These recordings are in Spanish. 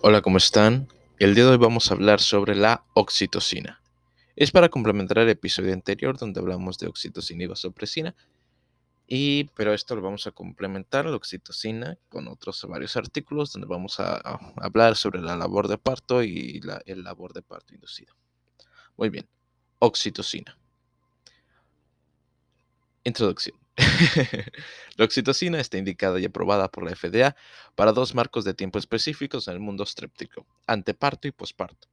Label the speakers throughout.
Speaker 1: Hola, ¿cómo están? El día de hoy vamos a hablar sobre la oxitocina. Es para complementar el episodio anterior donde hablamos de oxitocina y vasopresina, y, pero esto lo vamos a complementar, la oxitocina, con otros varios artículos donde vamos a, hablar sobre la labor de parto y la, el labor de parto inducido. Muy bien, oxitocina. Introducción. la oxitocina está indicada y aprobada por la FDA para dos marcos de tiempo específicos en el mundo estréptico, anteparto y posparto.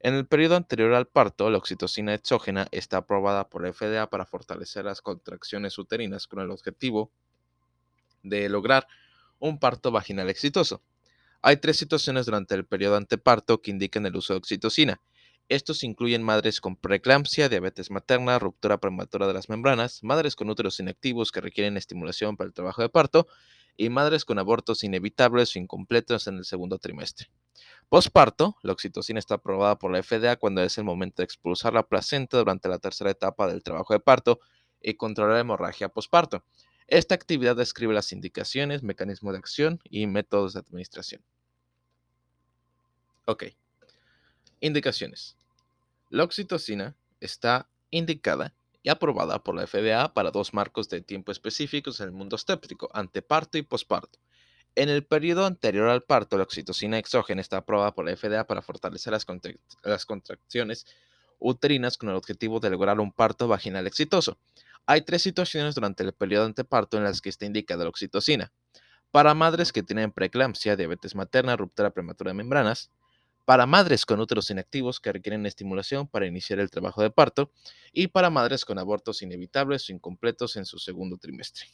Speaker 1: En el periodo anterior al parto, la oxitocina exógena está aprobada por la FDA para fortalecer las contracciones uterinas con el objetivo de lograr un parto vaginal exitoso. Hay tres situaciones durante el periodo anteparto que indican el uso de oxitocina. Estos incluyen madres con preeclampsia, diabetes materna, ruptura prematura de las membranas, madres con úteros inactivos que requieren estimulación para el trabajo de parto y madres con abortos inevitables o incompletos en el segundo trimestre. Postparto, la oxitocina está aprobada por la FDA cuando es el momento de expulsar la placenta durante la tercera etapa del trabajo de parto y controlar la hemorragia postparto. Esta actividad describe las indicaciones, mecanismos de acción y métodos de administración. Ok. Indicaciones. La oxitocina está indicada y aprobada por la FDA para dos marcos de tiempo específicos en el mundo estético, anteparto y posparto. En el periodo anterior al parto, la oxitocina exógena está aprobada por la FDA para fortalecer las, las contracciones uterinas con el objetivo de lograr un parto vaginal exitoso. Hay tres situaciones durante el periodo anteparto en las que está indicada la oxitocina. Para madres que tienen preeclampsia, diabetes materna, ruptura prematura de membranas, para madres con úteros inactivos que requieren estimulación para iniciar el trabajo de parto y para madres con abortos inevitables o incompletos en su segundo trimestre.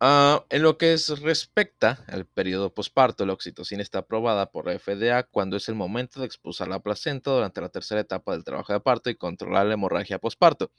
Speaker 1: Uh, en lo que es respecta al periodo posparto, la oxitocina está aprobada por la FDA cuando es el momento de expulsar la placenta durante la tercera etapa del trabajo de parto y controlar la hemorragia posparto.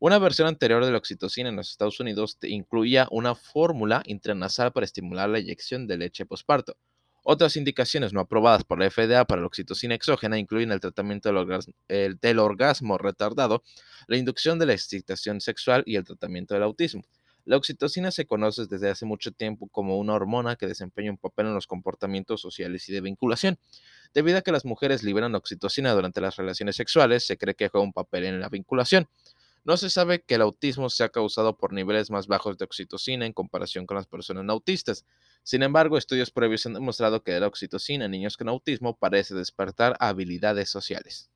Speaker 1: Una versión anterior de la oxitocina en los Estados Unidos incluía una fórmula intranasal para estimular la eyección de leche posparto. Otras indicaciones no aprobadas por la FDA para la oxitocina exógena incluyen el tratamiento del orgasmo, retardado, la inducción de la excitación sexual y el tratamiento del autismo. La oxitocina se conoce desde hace mucho tiempo como una hormona que desempeña un papel en los comportamientos sociales y de vinculación. Debido a que las mujeres liberan oxitocina durante las relaciones sexuales, se cree que juega un papel en la vinculación. No se sabe que el autismo sea causado por niveles más bajos de oxitocina en comparación con las personas autistas. Sin embargo, estudios previos han demostrado que la oxitocina en niños con autismo parece despertar habilidades sociales.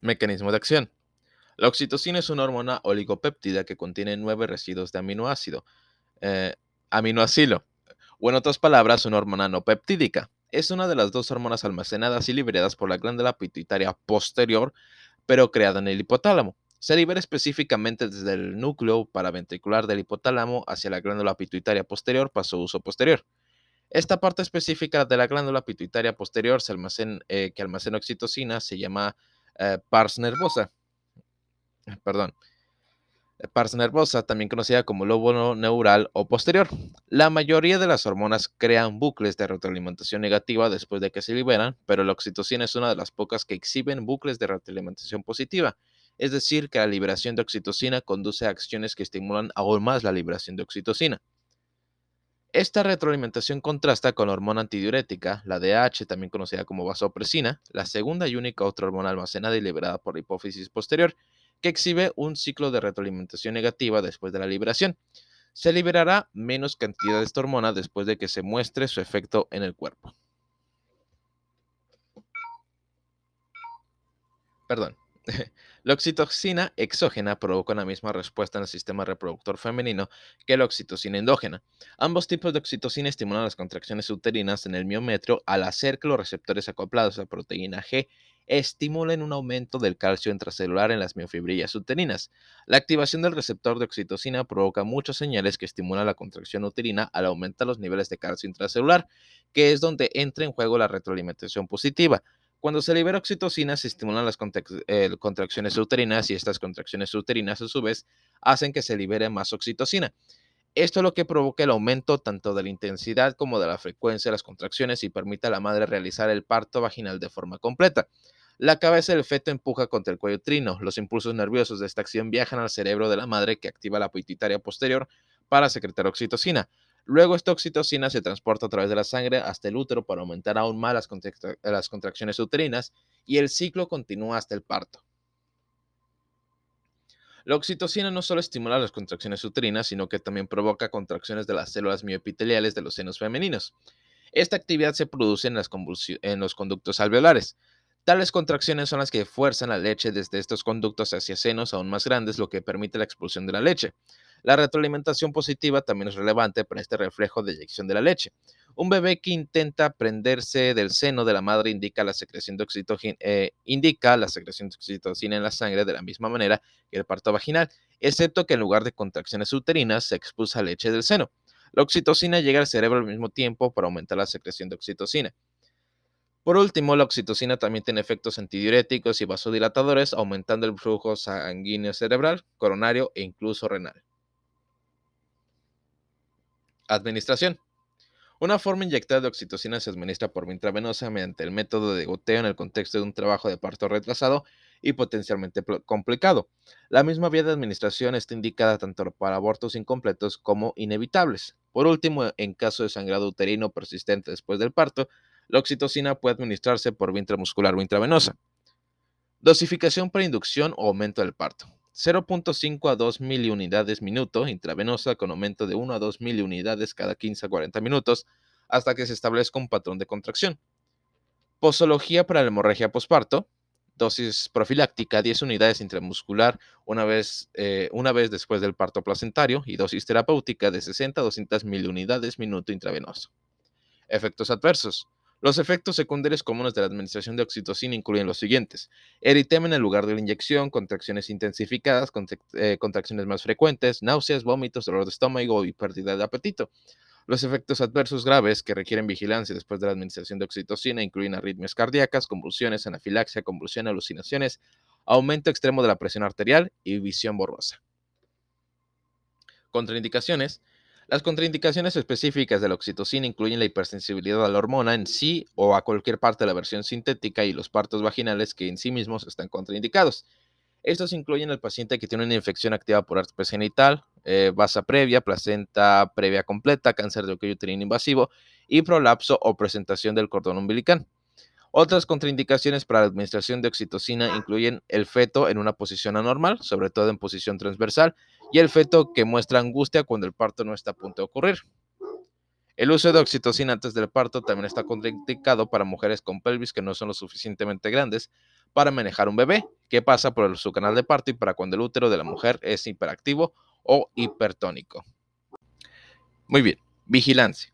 Speaker 1: Mecanismo de acción. La oxitocina es una hormona oligopéptida que contiene nueve residuos de aminoácido, eh, aminoacilo, o en otras palabras, una hormona no peptídica. Es una de las dos hormonas almacenadas y liberadas por la glándula pituitaria posterior, pero creada en el hipotálamo. Se libera específicamente desde el núcleo paraventricular del hipotálamo hacia la glándula pituitaria posterior para su uso posterior. Esta parte específica de la glándula pituitaria posterior eh, que almacena oxitocina se llama eh, pars nervosa. Perdón. Pars nervosa, también conocida como lóbulo neural o posterior. La mayoría de las hormonas crean bucles de retroalimentación negativa después de que se liberan, pero la oxitocina es una de las pocas que exhiben bucles de retroalimentación positiva es decir, que la liberación de oxitocina conduce a acciones que estimulan aún más la liberación de oxitocina. Esta retroalimentación contrasta con la hormona antidiurética, la DH, también conocida como vasopresina, la segunda y única otra hormona almacenada y liberada por la hipófisis posterior, que exhibe un ciclo de retroalimentación negativa después de la liberación. Se liberará menos cantidad de esta hormona después de que se muestre su efecto en el cuerpo. Perdón. La oxitocina exógena provoca una misma respuesta en el sistema reproductor femenino que la oxitocina endógena. Ambos tipos de oxitocina estimulan las contracciones uterinas en el miometrio al hacer que los receptores acoplados a la proteína G estimulen un aumento del calcio intracelular en las miofibrillas uterinas. La activación del receptor de oxitocina provoca muchas señales que estimulan la contracción uterina al aumentar los niveles de calcio intracelular, que es donde entra en juego la retroalimentación positiva. Cuando se libera oxitocina, se estimulan las eh, contracciones uterinas y estas contracciones uterinas a su vez hacen que se libere más oxitocina. Esto es lo que provoca el aumento tanto de la intensidad como de la frecuencia de las contracciones y permite a la madre realizar el parto vaginal de forma completa. La cabeza del feto empuja contra el cuello trino. Los impulsos nerviosos de esta acción viajan al cerebro de la madre que activa la pituitaria posterior para secretar oxitocina. Luego esta oxitocina se transporta a través de la sangre hasta el útero para aumentar aún más las, contracciones uterinas y el ciclo continúa hasta el parto. La oxitocina no solo estimula las contracciones uterinas, sino que también provoca contracciones de las células mioepiteliales de los senos femeninos. Esta actividad se produce en los conductos alveolares. Tales contracciones son las que fuerzan la leche desde estos conductos hacia senos aún más grandes, lo que permite la expulsión de la leche. La retroalimentación positiva también es relevante para este reflejo de eyección de la leche. Un bebé que intenta prenderse del seno de la madre indica la secreción de oxitocina, eh, indica la secreción de oxitocina en la sangre de la misma manera que el parto vaginal, excepto que en lugar de contracciones uterinas se expulsa leche del seno. La oxitocina llega al cerebro al mismo tiempo para aumentar la secreción de oxitocina. Por último, la oxitocina también tiene efectos antidiuréticos y vasodilatadores, aumentando el flujo sanguíneo cerebral, coronario e incluso renal. Administración. Una forma inyectada de oxitocina se administra por vía intravenosa mediante el método de goteo en el contexto de un trabajo de parto retrasado y potencialmente complicado. La misma vía de administración está indicada tanto para abortos incompletos como inevitables. Por último, en caso de sangrado uterino persistente después del parto, la oxitocina puede administrarse por vía intramuscular o intravenosa. Dosificación para inducción o aumento del parto. 0.5 a 2 miliunidades minuto intravenosa con aumento de 1 a 2 miliunidades cada 15 a 40 minutos hasta que se establezca un patrón de contracción. Posología para la hemorragia posparto. Dosis profiláctica 10 unidades intramuscular una vez, eh, una vez después del parto placentario y dosis terapéutica de 60 a 200 miliunidades minuto intravenoso. Efectos adversos. Los efectos secundarios comunes de la administración de oxitocina incluyen los siguientes: eritema en el lugar de la inyección, contracciones intensificadas, eh, contracciones más frecuentes, náuseas, vómitos, dolor de estómago y pérdida de apetito. Los efectos adversos graves que requieren vigilancia después de la administración de oxitocina incluyen arritmias cardíacas, convulsiones, anafilaxia, convulsión, alucinaciones, aumento extremo de la presión arterial y visión borrosa. Contraindicaciones. Las contraindicaciones específicas de la oxitocina incluyen la hipersensibilidad a la hormona en sí o a cualquier parte de la versión sintética y los partos vaginales que en sí mismos están contraindicados. Estos incluyen al paciente que tiene una infección activa por herpes genital, eh, basa previa, placenta previa completa, cáncer de cuello uterino invasivo y prolapso o presentación del cordón umbilical. Otras contraindicaciones para la administración de oxitocina incluyen el feto en una posición anormal, sobre todo en posición transversal, y el feto que muestra angustia cuando el parto no está a punto de ocurrir. El uso de oxitocina antes del parto también está contraindicado para mujeres con pelvis que no son lo suficientemente grandes para manejar un bebé que pasa por su canal de parto y para cuando el útero de la mujer es hiperactivo o hipertónico. Muy bien, vigilancia.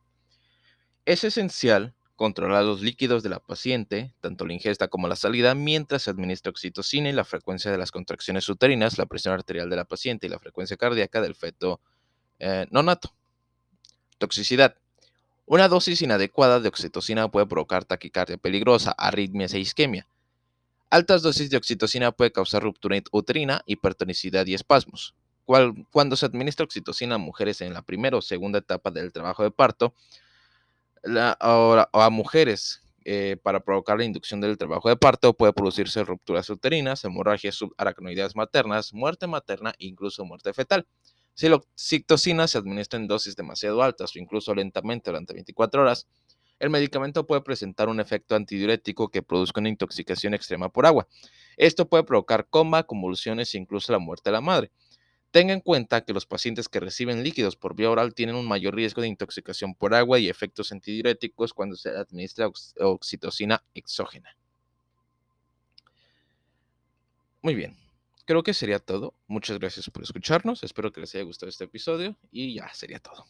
Speaker 1: Es esencial controlar los líquidos de la paciente, tanto la ingesta como la salida, mientras se administra oxitocina y la frecuencia de las contracciones uterinas, la presión arterial de la paciente y la frecuencia cardíaca del feto eh, nonato. Toxicidad. Una dosis inadecuada de oxitocina puede provocar taquicardia peligrosa, arritmias e isquemia. Altas dosis de oxitocina puede causar ruptura uterina, hipertonicidad y espasmos. Cuando se administra oxitocina a mujeres en la primera o segunda etapa del trabajo de parto, o a mujeres eh, para provocar la inducción del trabajo de parto puede producirse rupturas uterinas, hemorragias subaracnoideas maternas, muerte materna e incluso muerte fetal. Si la oxitocina se administra en dosis demasiado altas o incluso lentamente durante 24 horas, el medicamento puede presentar un efecto antidiurético que produzca una intoxicación extrema por agua. Esto puede provocar coma, convulsiones e incluso la muerte de la madre. Tenga en cuenta que los pacientes que reciben líquidos por vía oral tienen un mayor riesgo de intoxicación por agua y efectos antidiuréticos cuando se administra oxitocina exógena. Muy bien, creo que sería todo. Muchas gracias por escucharnos. Espero que les haya gustado este episodio y ya sería todo.